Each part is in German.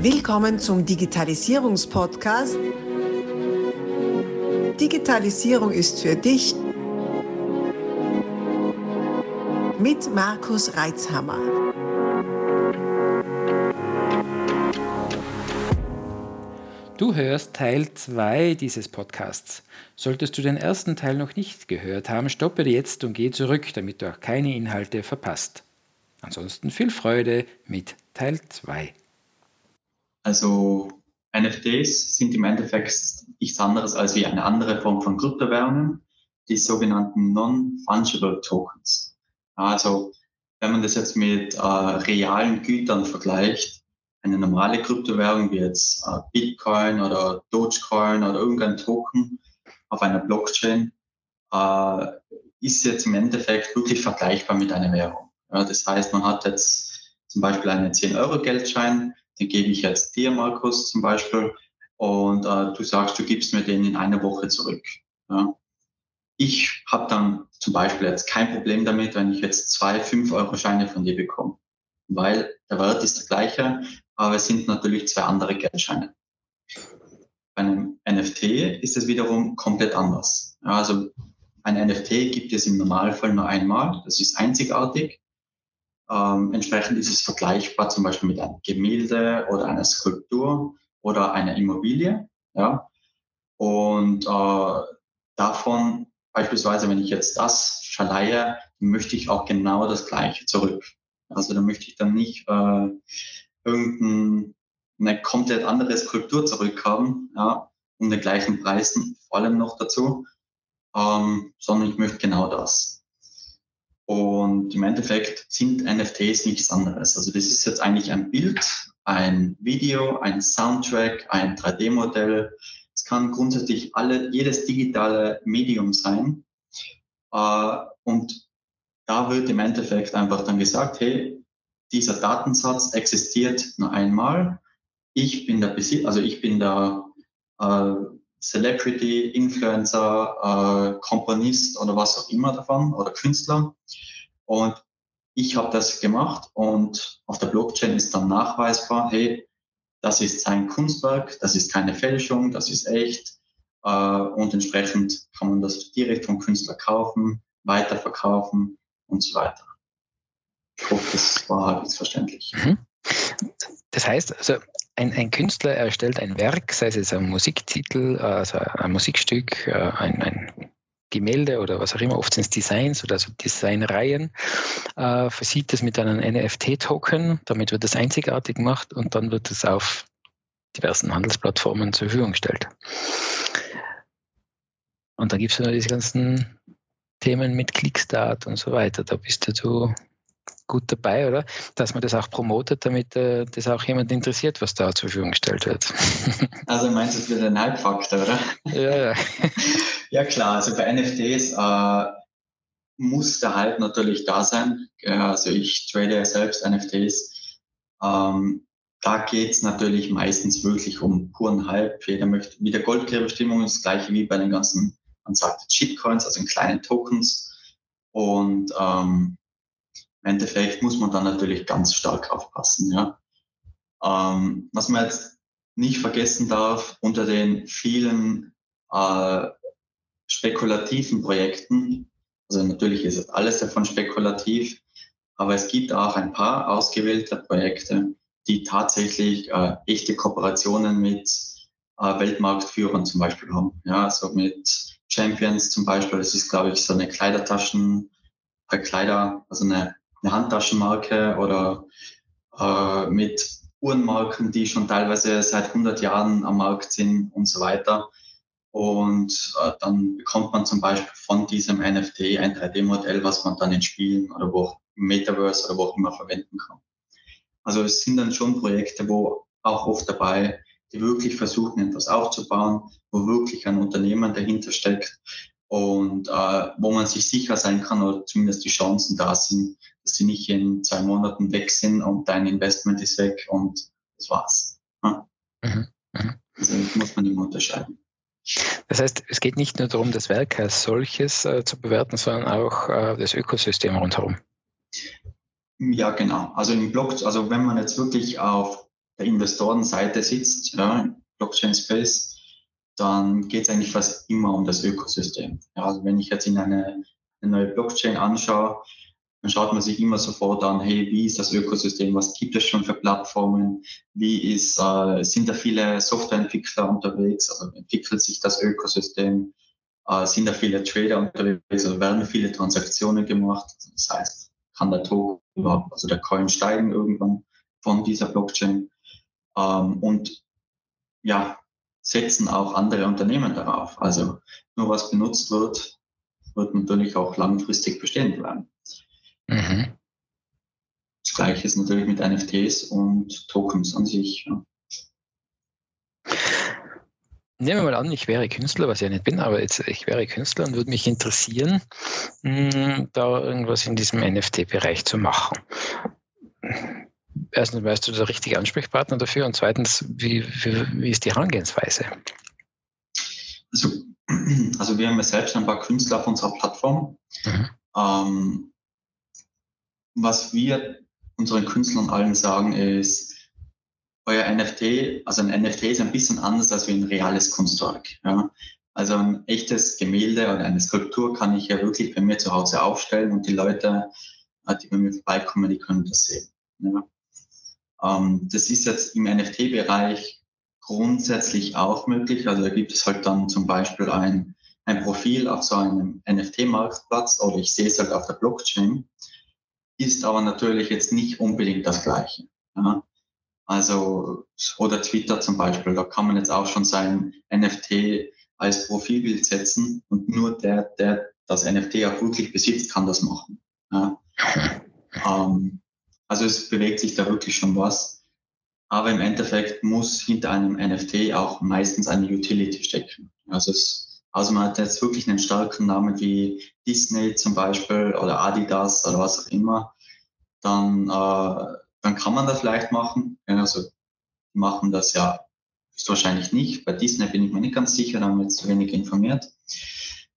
Willkommen zum Digitalisierungspodcast. Digitalisierung ist für dich mit Markus Reitzhammer. Du hörst Teil 2 dieses Podcasts. Solltest du den ersten Teil noch nicht gehört haben, stoppe jetzt und geh zurück, damit du auch keine Inhalte verpasst. Ansonsten viel Freude mit Teil 2. Also NFTs sind im Endeffekt nichts anderes als wie eine andere Form von Kryptowährungen, die sogenannten Non-Fungible Tokens. Also wenn man das jetzt mit äh, realen Gütern vergleicht, eine normale Kryptowährung wie jetzt äh, Bitcoin oder Dogecoin oder irgendein Token auf einer Blockchain, äh, ist jetzt im Endeffekt wirklich vergleichbar mit einer Währung. Ja, das heißt, man hat jetzt zum Beispiel einen 10-Euro-Geldschein, den gebe ich jetzt dir, Markus, zum Beispiel, und äh, du sagst, du gibst mir den in einer Woche zurück. Ja. Ich habe dann zum Beispiel jetzt kein Problem damit, wenn ich jetzt zwei 5-Euro-Scheine von dir bekomme, weil der Wert ist der gleiche, aber es sind natürlich zwei andere Geldscheine. Bei einem NFT ist es wiederum komplett anders. Ja, also ein NFT gibt es im Normalfall nur einmal, das ist einzigartig. Ähm, entsprechend ist es vergleichbar zum Beispiel mit einem Gemälde oder einer Skulptur oder einer Immobilie. Ja? Und äh, davon beispielsweise, wenn ich jetzt das verleihe, möchte ich auch genau das Gleiche zurück. Also da möchte ich dann nicht äh, irgendeine komplett andere Skulptur zurückhaben, ja, um den gleichen Preisen, vor allem noch dazu, ähm, sondern ich möchte genau das. Und im Endeffekt sind NFTs nichts anderes. Also das ist jetzt eigentlich ein Bild, ein Video, ein Soundtrack, ein 3D-Modell. Es kann grundsätzlich alle, jedes digitale Medium sein. Äh, und da wird im Endeffekt einfach dann gesagt, hey, dieser Datensatz existiert nur einmal. Ich bin der Besitzer, also ich bin der äh, Celebrity, Influencer, äh, Komponist oder was auch immer davon oder Künstler. Und ich habe das gemacht und auf der Blockchain ist dann nachweisbar, hey, das ist sein Kunstwerk, das ist keine Fälschung, das ist echt. Äh, und entsprechend kann man das direkt vom Künstler kaufen, weiterverkaufen und so weiter. Ich hoffe, das war halbwegs verständlich. Mhm. Das heißt, also ein, ein, Künstler erstellt ein Werk, sei es ein Musiktitel, also ein Musikstück, äh, ein, ein Gemälde oder was auch immer, oft sind es Designs oder so Designreihen, äh, versieht das mit einem NFT-Token, damit wird das einzigartig gemacht und dann wird es auf diversen Handelsplattformen zur Verfügung gestellt. Und dann gibt es ja diese ganzen Themen mit Clickstart und so weiter. Da bist du gut dabei, oder? Dass man das auch promotet, damit äh, das auch jemand interessiert, was da zur Verfügung gestellt wird. also meinst du es wieder ein Hype-Faktor, oder? Ja, ja. ja klar, also bei NFTs äh, muss der Hype natürlich da sein. Also ich trade ja selbst NFTs. Ähm, da geht es natürlich meistens wirklich um puren Hype. Jeder möchte, wie der Goldgräberstimmung ist das gleiche wie bei den ganzen, man sagt Shitcoins, also in kleinen Tokens. Und ähm, im Endeffekt muss man dann natürlich ganz stark aufpassen. Ja. Ähm, was man jetzt nicht vergessen darf, unter den vielen äh, spekulativen Projekten, also natürlich ist es alles davon spekulativ, aber es gibt auch ein paar ausgewählte Projekte, die tatsächlich äh, echte Kooperationen mit äh, Weltmarktführern zum Beispiel haben. Ja, also mit Champions zum Beispiel, das ist, glaube ich, so eine Kleidertaschen, äh, Kleider, also eine eine Handtaschenmarke oder äh, mit Uhrenmarken, die schon teilweise seit 100 Jahren am Markt sind und so weiter. Und äh, dann bekommt man zum Beispiel von diesem NFT ein 3D-Modell, was man dann in Spielen oder wo im Metaverse oder wo auch immer verwenden kann. Also es sind dann schon Projekte, wo auch oft dabei, die wirklich versuchen, etwas aufzubauen, wo wirklich ein Unternehmen dahinter steckt und äh, wo man sich sicher sein kann oder zumindest die Chancen da sind, dass sie nicht in zwei Monaten weg sind und dein Investment ist weg und das war's. Ja? Mhm. Mhm. Also muss man immer unterscheiden. Das heißt, es geht nicht nur darum, das Werk als solches äh, zu bewerten, sondern auch äh, das Ökosystem rundherum. Ja, genau. Also im Block, also wenn man jetzt wirklich auf der Investorenseite sitzt, ja, Blockchain Space, dann geht es eigentlich fast immer um das Ökosystem. Ja, also wenn ich jetzt in eine, eine neue Blockchain anschaue, dann schaut man sich immer sofort an, hey, wie ist das Ökosystem, was gibt es schon für Plattformen, wie ist, äh, sind da viele Softwareentwickler unterwegs, also entwickelt sich das Ökosystem, äh, sind da viele Trader unterwegs, also werden viele Transaktionen gemacht, das heißt, kann der Token überhaupt, also der Coin steigen irgendwann von dieser Blockchain? Ähm, und ja, setzen auch andere Unternehmen darauf. Also nur was benutzt wird, wird natürlich auch langfristig bestehen bleiben. Mhm. Das gleiche ist natürlich mit NFTs und Tokens an sich. Ja. Nehmen wir mal an, ich wäre Künstler, was ich ja nicht bin, aber jetzt ich wäre Künstler und würde mich interessieren, hm, da irgendwas in diesem NFT-Bereich zu machen. Erstens, weißt du der richtige Ansprechpartner dafür? Und zweitens, wie, wie, wie ist die Herangehensweise? Also, also, wir haben ja selbst ein paar Künstler auf unserer Plattform. Mhm. Ähm, was wir unseren Künstlern allen sagen ist, euer NFT, also ein NFT ist ein bisschen anders als wie ein reales Kunstwerk. Ja. Also ein echtes Gemälde oder eine Skulptur kann ich ja wirklich bei mir zu Hause aufstellen und die Leute, äh, die bei mir vorbeikommen, die können das sehen. Ja. Ähm, das ist jetzt im NFT-Bereich grundsätzlich auch möglich. Also da gibt es halt dann zum Beispiel ein, ein Profil auf so einem NFT-Marktplatz oder ich sehe es halt auf der Blockchain, ist aber natürlich jetzt nicht unbedingt das Gleiche. Ja. Also, oder Twitter zum Beispiel, da kann man jetzt auch schon sein NFT als Profilbild setzen und nur der, der das NFT auch wirklich besitzt, kann das machen. Ja. Ähm, also es bewegt sich da wirklich schon was. Aber im Endeffekt muss hinter einem NFT auch meistens eine Utility stecken. Also, es, also man hat jetzt wirklich einen starken Namen wie Disney zum Beispiel oder Adidas oder was auch immer, dann, äh, dann kann man das vielleicht machen. Also machen das ja wahrscheinlich nicht. Bei Disney bin ich mir nicht ganz sicher, da haben wir jetzt zu wenig informiert.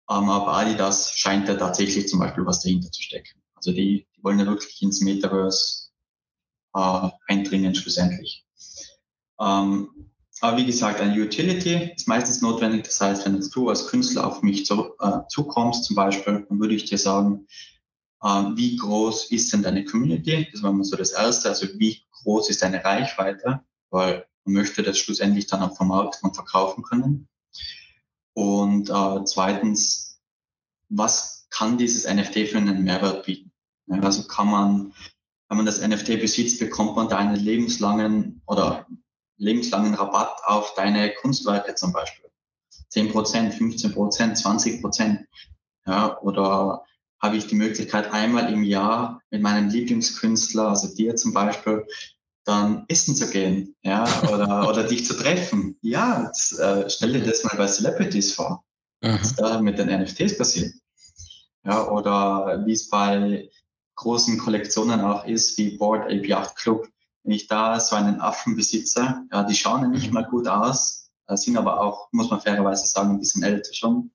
Ähm, aber Adidas scheint ja tatsächlich zum Beispiel was dahinter zu stecken. Also die, die wollen ja wirklich ins Metaverse äh, eindringen schlussendlich. Ähm, aber wie gesagt, eine Utility ist meistens notwendig. Das heißt, wenn du als Künstler auf mich zu, äh, zukommst, zum Beispiel, dann würde ich dir sagen, äh, wie groß ist denn deine Community? Das war mal so das Erste. Also wie groß ist deine Reichweite? Weil man möchte das schlussendlich dann auch vermarkten und verkaufen können. Und äh, zweitens, was kann dieses NFT für einen Mehrwert bieten? Also kann man wenn man das NFT besitzt, bekommt man da einen lebenslangen oder lebenslangen Rabatt auf deine Kunstwerke zum Beispiel. 10 Prozent, 15 Prozent, 20 Prozent. Ja, oder habe ich die Möglichkeit, einmal im Jahr mit meinem Lieblingskünstler, also dir zum Beispiel, dann essen zu gehen, ja, oder, oder dich zu treffen. Ja, jetzt, äh, stell dir das mal bei Celebrities vor, was mhm. da mit den NFTs passiert. Ja, oder wie es bei großen Kollektionen auch ist, wie Board Ape Yacht Club. Wenn ich da so einen Affen besitze, ja, die schauen ja nicht mhm. mal gut aus, äh, sind aber auch, muss man fairerweise sagen, ein bisschen älter schon.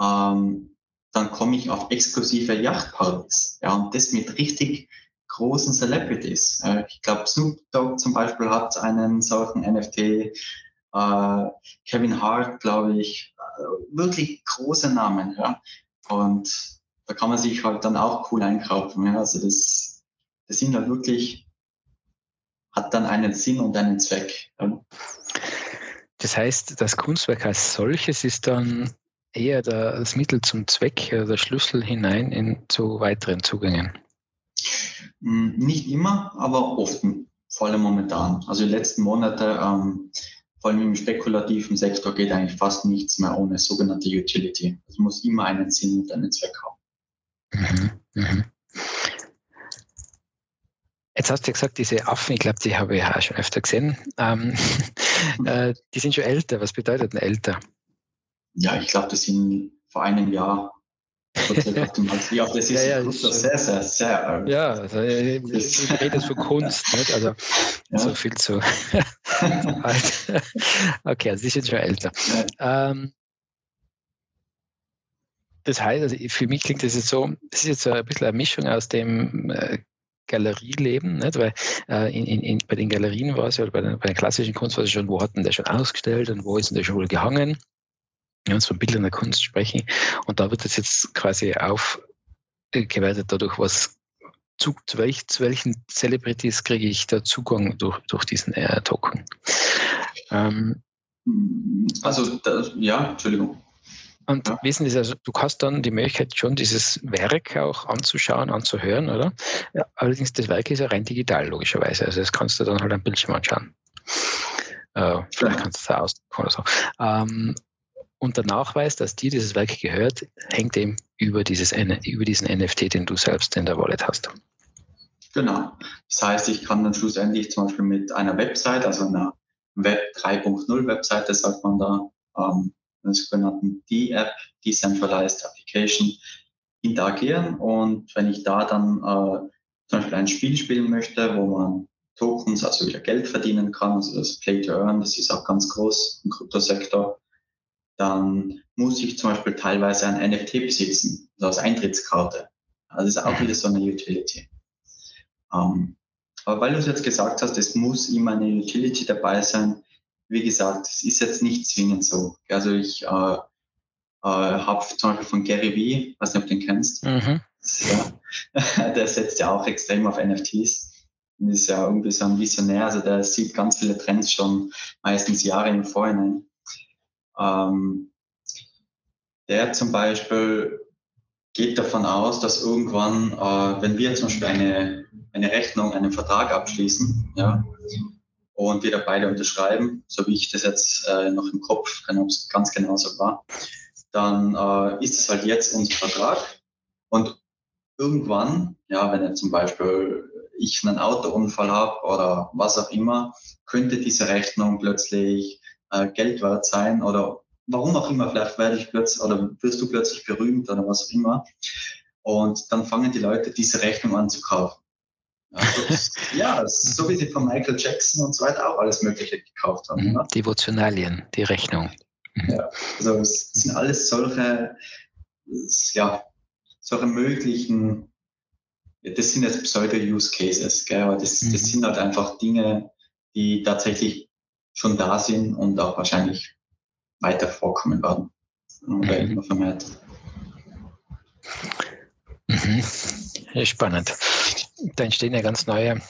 Ähm, dann komme ich auf exklusive Yachtpartys. Ja, und das mit richtig großen Celebrities. Äh, ich glaube, Snoop Dogg zum Beispiel hat einen solchen NFT. Äh, Kevin Hart, glaube ich, äh, wirklich große Namen. Ja. Und da kann man sich halt dann auch cool einkaufen. Ja. Also das, das sind halt wirklich, hat dann einen Sinn und einen Zweck. Das heißt, das Kunstwerk als solches ist dann eher der, das Mittel zum Zweck, der Schlüssel hinein in, zu weiteren Zugängen? Hm, nicht immer, aber oft, vor allem momentan. Also die letzten Monate, ähm, vor allem im spekulativen Sektor, geht eigentlich fast nichts mehr ohne sogenannte Utility. Es muss immer einen Sinn und einen Zweck haben. Mhm, mhm. Jetzt hast du ja gesagt, diese Affen, ich glaube, die habe ich auch schon öfter gesehen, ähm, äh, die sind schon älter. Was bedeutet denn älter? Ja, ich glaube, das sind vor einem Jahr. ja, das ist ja, ja, sehr, sehr, sehr alt. Ja, also, ich, ich rede von Kunst, nicht? also ja. so viel zu alt. okay, also die sind schon älter. Ja. Ähm, das heißt, also für mich klingt das jetzt so, das ist jetzt so ein bisschen eine Mischung aus dem äh, Galerieleben, nicht? weil äh, in, in, bei den Galerien war es ja, bei, bei der klassischen Kunst war es schon, wo hat denn der schon ausgestellt und wo ist denn der schon wohl gehangen? Wenn wir uns von Bildern der Kunst sprechen. Und da wird das jetzt quasi aufgewertet dadurch, was zu, zu, welch, zu welchen Celebrities kriege ich da Zugang durch, durch diesen äh, Token. Ähm, also, das, ja, Entschuldigung. Und ja. wissen Sie, also du hast dann die Möglichkeit, schon dieses Werk auch anzuschauen, anzuhören, oder? Ja, allerdings, das Werk ist ja rein digital, logischerweise. Also das kannst du dann halt am Bildschirm anschauen. Äh, vielleicht kannst du es ausdrucken oder so. Ähm, und der Nachweis, dass dir dieses Werk gehört, hängt eben über, dieses, über diesen NFT, den du selbst in der Wallet hast. Genau. Das heißt, ich kann dann schlussendlich zum Beispiel mit einer Website, also einer Web 3.0 Webseite, sagt man da, ähm, einer sogenannten D-App, Decentralized Application, interagieren. Und wenn ich da dann äh, zum Beispiel ein Spiel spielen möchte, wo man Tokens, also wieder Geld verdienen kann, also das Play to Earn, das ist auch ganz groß im Kryptosektor, dann muss ich zum Beispiel teilweise ein NFT besitzen, also als Eintrittskarte. Also das ist auch wieder so eine Utility. Ähm, aber weil du es jetzt gesagt hast, es muss immer eine Utility dabei sein, wie gesagt, es ist jetzt nicht zwingend so. Also ich äh, äh, habe zum Beispiel von Gary Vee, weiß nicht, ob du den kennst, mhm. ja, der setzt ja auch extrem auf NFTs. Und ist ja irgendwie so ein Visionär, also der sieht ganz viele Trends schon meistens Jahre im Vorhinein. Ähm, der zum Beispiel geht davon aus, dass irgendwann, äh, wenn wir zum Beispiel eine, eine Rechnung, einen Vertrag abschließen, ja, und wir beide unterschreiben, so wie ich das jetzt äh, noch im Kopf, keine Ahnung, ganz genau so war, dann äh, ist es halt jetzt unser Vertrag. Und irgendwann, ja, wenn jetzt zum Beispiel ich einen Autounfall habe oder was auch immer, könnte diese Rechnung plötzlich äh, Geld wert sein oder warum auch immer, vielleicht werde ich plötzlich oder wirst du plötzlich berühmt oder was auch immer. Und dann fangen die Leute diese Rechnung an zu kaufen. Also, ja, so wie sie von Michael Jackson und so weiter auch alles Mögliche gekauft haben. Mhm, Devotionalien, die Rechnung. Mhm. Ja, also es sind alles solche, ja, solche möglichen, das sind jetzt Pseudo-Use-Cases, aber das, das mhm. sind halt einfach Dinge, die tatsächlich schon da sind und auch wahrscheinlich weiter vorkommen werden. Oder mhm. vermehrt. Mhm. Spannend da entstehen ja ganz neue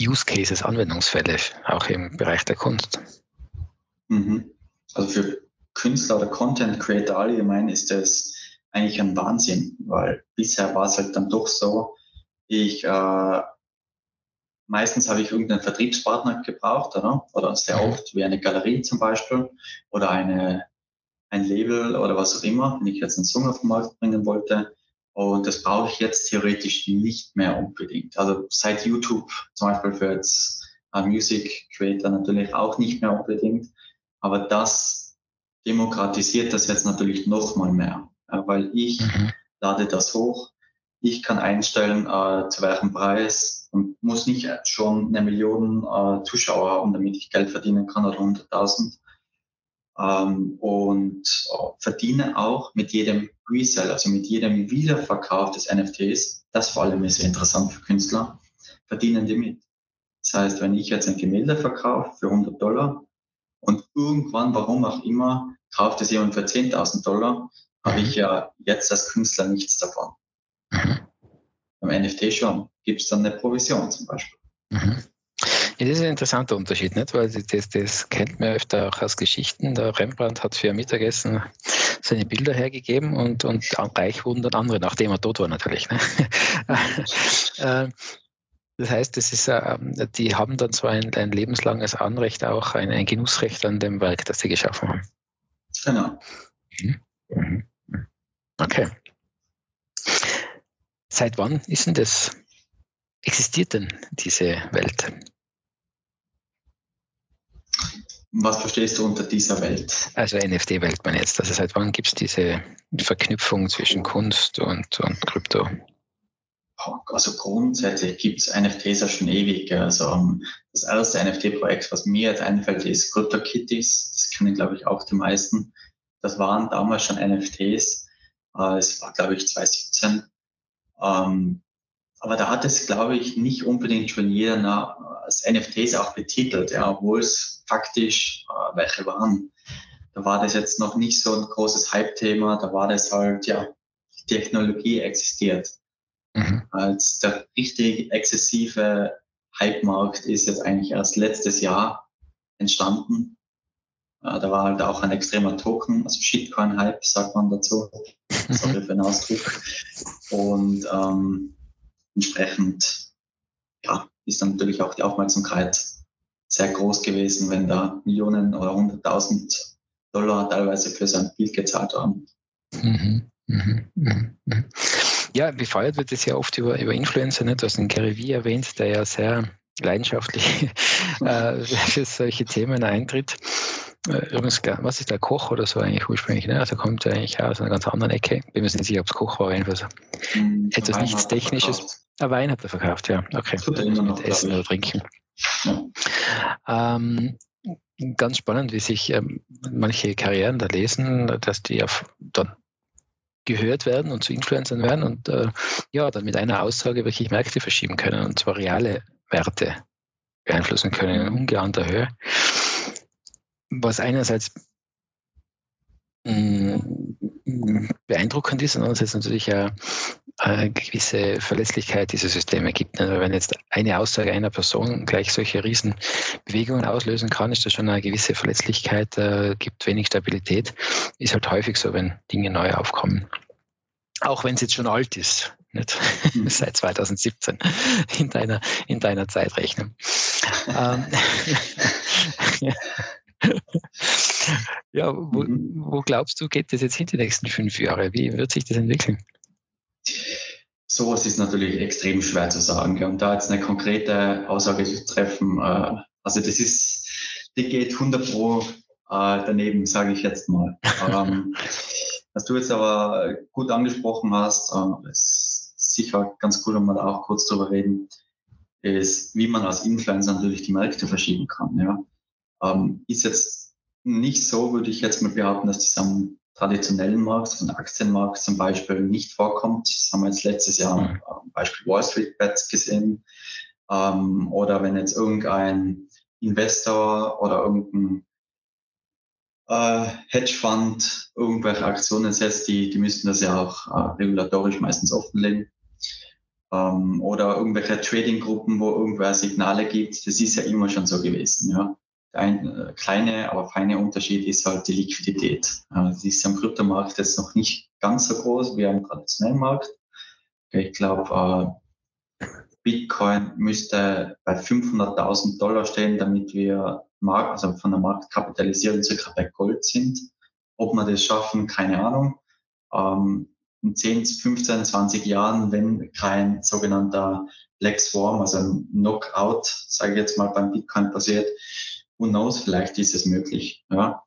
Use Cases, Anwendungsfälle, auch im Bereich der Kunst. Mhm. Also für Künstler oder Content Creator allgemein ist das eigentlich ein Wahnsinn, weil bisher war es halt dann doch so, ich äh, meistens habe ich irgendeinen Vertriebspartner gebraucht, oder? oder sehr mhm. oft wie eine Galerie zum Beispiel oder eine, ein Label oder was auch immer, wenn ich jetzt einen Song auf den Markt bringen wollte, und das brauche ich jetzt theoretisch nicht mehr unbedingt. Also seit YouTube zum Beispiel für jetzt uh, Music Creator natürlich auch nicht mehr unbedingt. Aber das demokratisiert das jetzt natürlich noch mal mehr, äh, weil ich mhm. lade das hoch. Ich kann einstellen, äh, zu welchem Preis und muss nicht schon eine Million äh, Zuschauer haben, damit ich Geld verdienen kann oder 100.000 ähm, und äh, verdiene auch mit jedem Resell, also mit jedem Wiederverkauf des NFTs, das vor allem ist interessant für Künstler, verdienen die mit. Das heißt, wenn ich jetzt ein Gemälde verkaufe für 100 Dollar und irgendwann, warum auch immer, kauft es jemand für 10.000 Dollar, habe ich ja jetzt als Künstler nichts davon. Mhm. Beim NFT schon. Gibt es dann eine Provision zum Beispiel. Mhm. Das ist ein interessanter Unterschied, nicht? weil das, das kennt man öfter auch aus Geschichten. Der Rembrandt hat für ein Mittagessen seine Bilder hergegeben und, und reich wurden dann andere, nachdem er tot war natürlich. Ne? Äh, das heißt, das ist, ähm, die haben dann zwar ein, ein lebenslanges Anrecht, auch ein, ein, Genussrecht an dem Werk, das sie geschaffen haben. Genau. Mhm. Mhm. Okay. Seit wann ist denn das, existiert denn diese Welt? Was verstehst du unter dieser Welt? Also NFT-Welt man jetzt. Also seit wann gibt es diese Verknüpfung zwischen Kunst und, und Krypto? Also grundsätzlich gibt es NFTs ja schon ewig. Also ähm, das erste NFT-Projekt, was mir jetzt einfällt, ist CryptoKitties. Das kennen, glaube ich, auch die meisten. Das waren damals schon NFTs. Äh, es war, glaube ich, 2017. Ähm, aber da hat es, glaube ich, nicht unbedingt schon jeder als NFTs auch betitelt, ja, obwohl es faktisch äh, welche waren. Da war das jetzt noch nicht so ein großes Hype-Thema, da war das halt, ja, die Technologie existiert. Mhm. Als der richtig exzessive Hype-Markt ist jetzt eigentlich erst letztes Jahr entstanden. Äh, da war halt auch ein extremer Token, also Shitcoin-Hype, sagt man dazu. Sorry für den Ausdruck. Und ähm, entsprechend ja, ist dann natürlich auch die Aufmerksamkeit sehr groß gewesen, wenn da Millionen oder hunderttausend Dollar teilweise für sein Bild gezahlt haben. Mhm, mhm, mhm, mhm. Ja, befeuert wird es ja oft über, über Influencer, nicht? Du hast den Gary Vee erwähnt, der ja sehr leidenschaftlich äh, für solche Themen eintritt. Äh, übrigens, was ist der Koch oder so eigentlich ursprünglich? Ne? Also kommt er eigentlich aus einer ganz anderen Ecke. Bin mir nicht sicher, ob es Koch war, jedenfalls. Mhm, Etwas nichts Technisches. Ein Wein hat er verkauft, ja. Okay. Mit Essen oder Trinken. Ja. Ähm, ganz spannend, wie sich ähm, manche Karrieren da lesen, dass die auf, dann gehört werden und zu Influencern werden und äh, ja, dann mit einer Aussage wirklich Märkte verschieben können und zwar reale Werte beeinflussen können in ungeahnter Höhe. Was einerseits beeindruckend ist und andererseits natürlich ja eine gewisse Verlässlichkeit dieser Systeme gibt. Also wenn jetzt eine Aussage einer Person gleich solche Riesenbewegungen auslösen kann, ist das schon eine gewisse Verletzlichkeit, äh, gibt wenig Stabilität. Ist halt häufig so, wenn Dinge neu aufkommen. Auch wenn es jetzt schon alt ist, nicht? Mhm. seit 2017 in deiner, in deiner Zeitrechnung. ähm, ja, wo, mhm. wo glaubst du, geht das jetzt hin die nächsten fünf Jahre? Wie wird sich das entwickeln? Sowas ist natürlich extrem schwer zu sagen. Und da jetzt eine konkrete Aussage zu treffen, äh, also das ist, die geht 100 pro äh, daneben, sage ich jetzt mal. ähm, was du jetzt aber gut angesprochen hast, äh, ist sicher ganz cool, wenn wir da auch kurz drüber reden, ist, wie man als Influencer natürlich die Märkte verschieben kann. Ja. Ähm, ist jetzt nicht so, würde ich jetzt mal behaupten, dass das am traditionellen Markt, also am Aktienmarkt zum Beispiel, nicht vorkommt. Das haben wir jetzt letztes Jahr mhm. am Beispiel Wall Street Bets gesehen. Ähm, oder wenn jetzt irgendein Investor oder irgendein äh, Hedgefonds irgendwelche Aktionen setzt, die, die müssten das ja auch äh, regulatorisch meistens offenlegen. Ähm, oder irgendwelche Trading-Gruppen, wo irgendwer Signale gibt, das ist ja immer schon so gewesen. Ja. Ein äh, kleine, aber feine Unterschied ist halt die Liquidität. Äh, die ist am Kryptomarkt jetzt noch nicht ganz so groß wie am traditionellen Markt. Ich glaube, äh, Bitcoin müsste bei 500.000 Dollar stehen, damit wir Markt, also von der Marktkapitalisierung circa bei Gold sind. Ob wir das schaffen, keine Ahnung. Ähm, in 10, 15, 20 Jahren, wenn kein sogenannter Black Swarm, also ein Knockout, sage ich jetzt mal, beim Bitcoin passiert, who knows, vielleicht ist es möglich. Ja.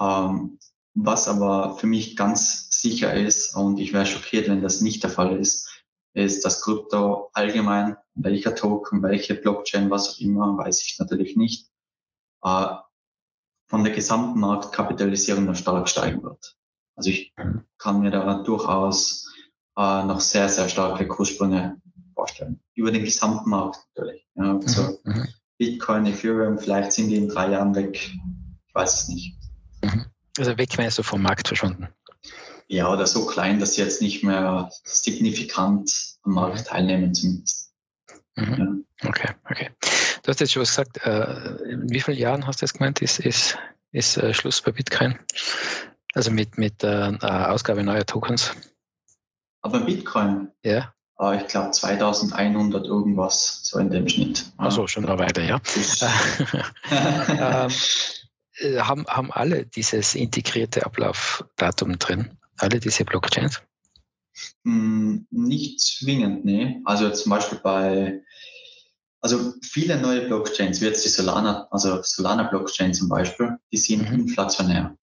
Ähm, was aber für mich ganz sicher ist, und ich wäre schockiert, wenn das nicht der Fall ist, ist, dass Krypto allgemein, welcher Token, welche Blockchain, was auch immer, weiß ich natürlich nicht, äh, von der gesamten Marktkapitalisierung noch stark steigen wird. Also ich kann mir da durchaus äh, noch sehr, sehr starke Kurssprünge vorstellen. Über den gesamten Markt natürlich. Ja, also mhm. Mhm. Bitcoin, Ethereum, vielleicht sind die in drei Jahren weg. Ich weiß es nicht. Mhm. Also weg meinst du vom Markt verschwunden? Ja, oder so klein, dass sie jetzt nicht mehr signifikant am Markt teilnehmen zumindest. Mhm. Ja. Okay, okay. Du hast jetzt schon was gesagt. Äh, in wie vielen Jahren hast du das gemeint, ist, ist, ist äh, Schluss bei Bitcoin? Also mit, mit äh, Ausgabe neuer Tokens? Aber Bitcoin? Ja. Uh, ich glaube 2100 irgendwas, so in dem Schnitt. Achso, schon noch weiter, ja. ähm, äh, haben, haben alle dieses integrierte Ablaufdatum drin? Alle diese Blockchains? Hm, nicht zwingend, nee. Also zum Beispiel bei, also viele neue Blockchains, wie jetzt die Solana, also Solana Blockchain zum Beispiel, die sind mhm. inflationär.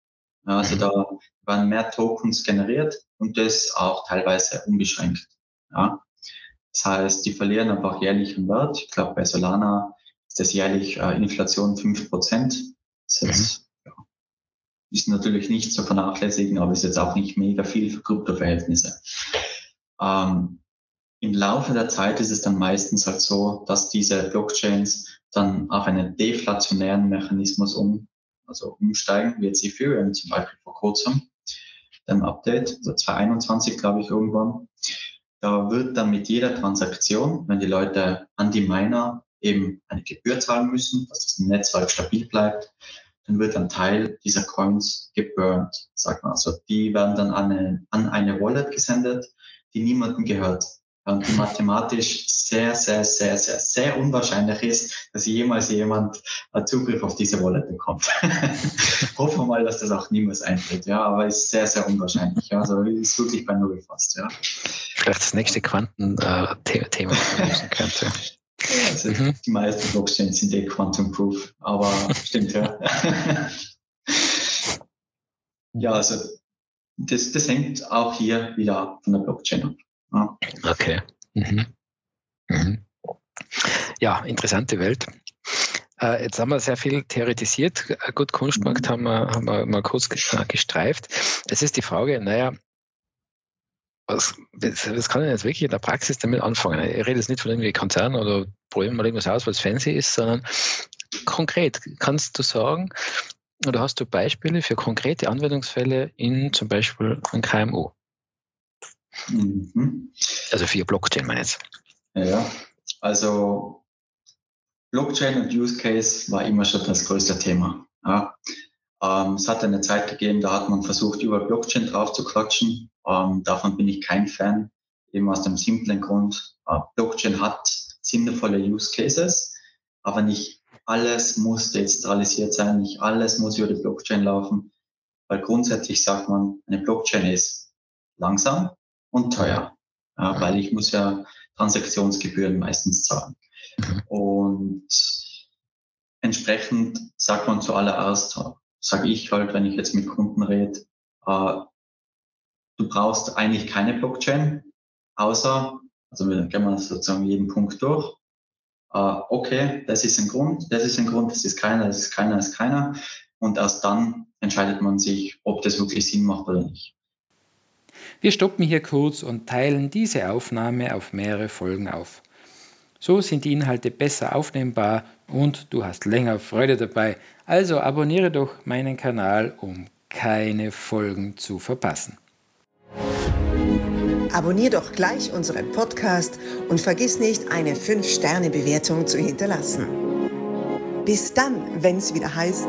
Also mhm. da werden mehr Tokens generiert und das auch teilweise unbeschränkt. Ja. Das heißt, die verlieren einfach jährlich an Wert. Ich glaube, bei Solana ist das jährlich äh, Inflation 5%. Das heißt, mhm. ja, ist natürlich nicht zu vernachlässigen, aber ist jetzt auch nicht mega viel für Kryptoverhältnisse. Ähm, im Laufe der Zeit ist es dann meistens halt so, dass diese Blockchains dann auf einen deflationären Mechanismus um, also umsteigen, wie jetzt Ethereum zum Beispiel vor kurzem, dem Update, also 2021 glaube ich irgendwann. Da wird dann mit jeder Transaktion, wenn die Leute an die Miner eben eine Gebühr zahlen müssen, dass das Netzwerk stabil bleibt, dann wird ein Teil dieser Coins geburnt, sagt man. Also die werden dann an eine, an eine Wallet gesendet, die niemandem gehört mathematisch sehr, sehr, sehr, sehr, sehr unwahrscheinlich ist, dass jemals jemand Zugriff auf diese Wallet bekommt. Hoffen wir mal, dass das auch niemals eintritt, ja, aber ist sehr, sehr unwahrscheinlich. Ja, also ist wirklich bei Null fast, ja. Vielleicht das nächste Quanten-Thema, lösen könnte. Also mhm. Die meisten Blockchains sind eh Quantum Proof, aber stimmt, ja. ja, also das, das hängt auch hier wieder von der Blockchain ab. Ja. Okay. Mhm. Mhm. Ja, interessante Welt. Äh, jetzt haben wir sehr viel theoretisiert. Gut, Kunstmarkt mhm. haben wir, haben wir mal kurz gestreift. Es ist die Frage, naja, was, was kann ich jetzt wirklich in der Praxis damit anfangen? Ich rede jetzt nicht von irgendwie Konzernen oder probieren mal irgendwas aus, was fancy ist, sondern konkret kannst du sagen, oder hast du Beispiele für konkrete Anwendungsfälle in zum Beispiel ein KMU? Mhm. Also für Blockchain meine ich. Ja, also Blockchain und Use Case war immer schon das größte Thema. Ja. Ähm, es hat eine Zeit gegeben, da hat man versucht, über Blockchain drauf zu quatschen. Ähm, davon bin ich kein Fan, eben aus dem simplen Grund, äh, Blockchain hat sinnvolle Use Cases, aber nicht alles muss dezentralisiert sein, nicht alles muss über die Blockchain laufen, weil grundsätzlich sagt man, eine Blockchain ist langsam, und teuer, ja, weil ich muss ja Transaktionsgebühren meistens zahlen. Mhm. Und entsprechend sagt man zuallererst, sage ich halt, wenn ich jetzt mit Kunden rede, äh, du brauchst eigentlich keine Blockchain, außer, also wir gehen wir sozusagen jeden Punkt durch. Äh, okay, das ist ein Grund, das ist ein Grund, das ist keiner, das ist keiner, das ist keiner. Und erst dann entscheidet man sich, ob das wirklich Sinn macht oder nicht. Wir stoppen hier kurz und teilen diese Aufnahme auf mehrere Folgen auf. So sind die Inhalte besser aufnehmbar und du hast länger Freude dabei. Also abonniere doch meinen Kanal, um keine Folgen zu verpassen. Abonnier doch gleich unseren Podcast und vergiss nicht, eine 5-Sterne-Bewertung zu hinterlassen. Bis dann, wenn es wieder heißt,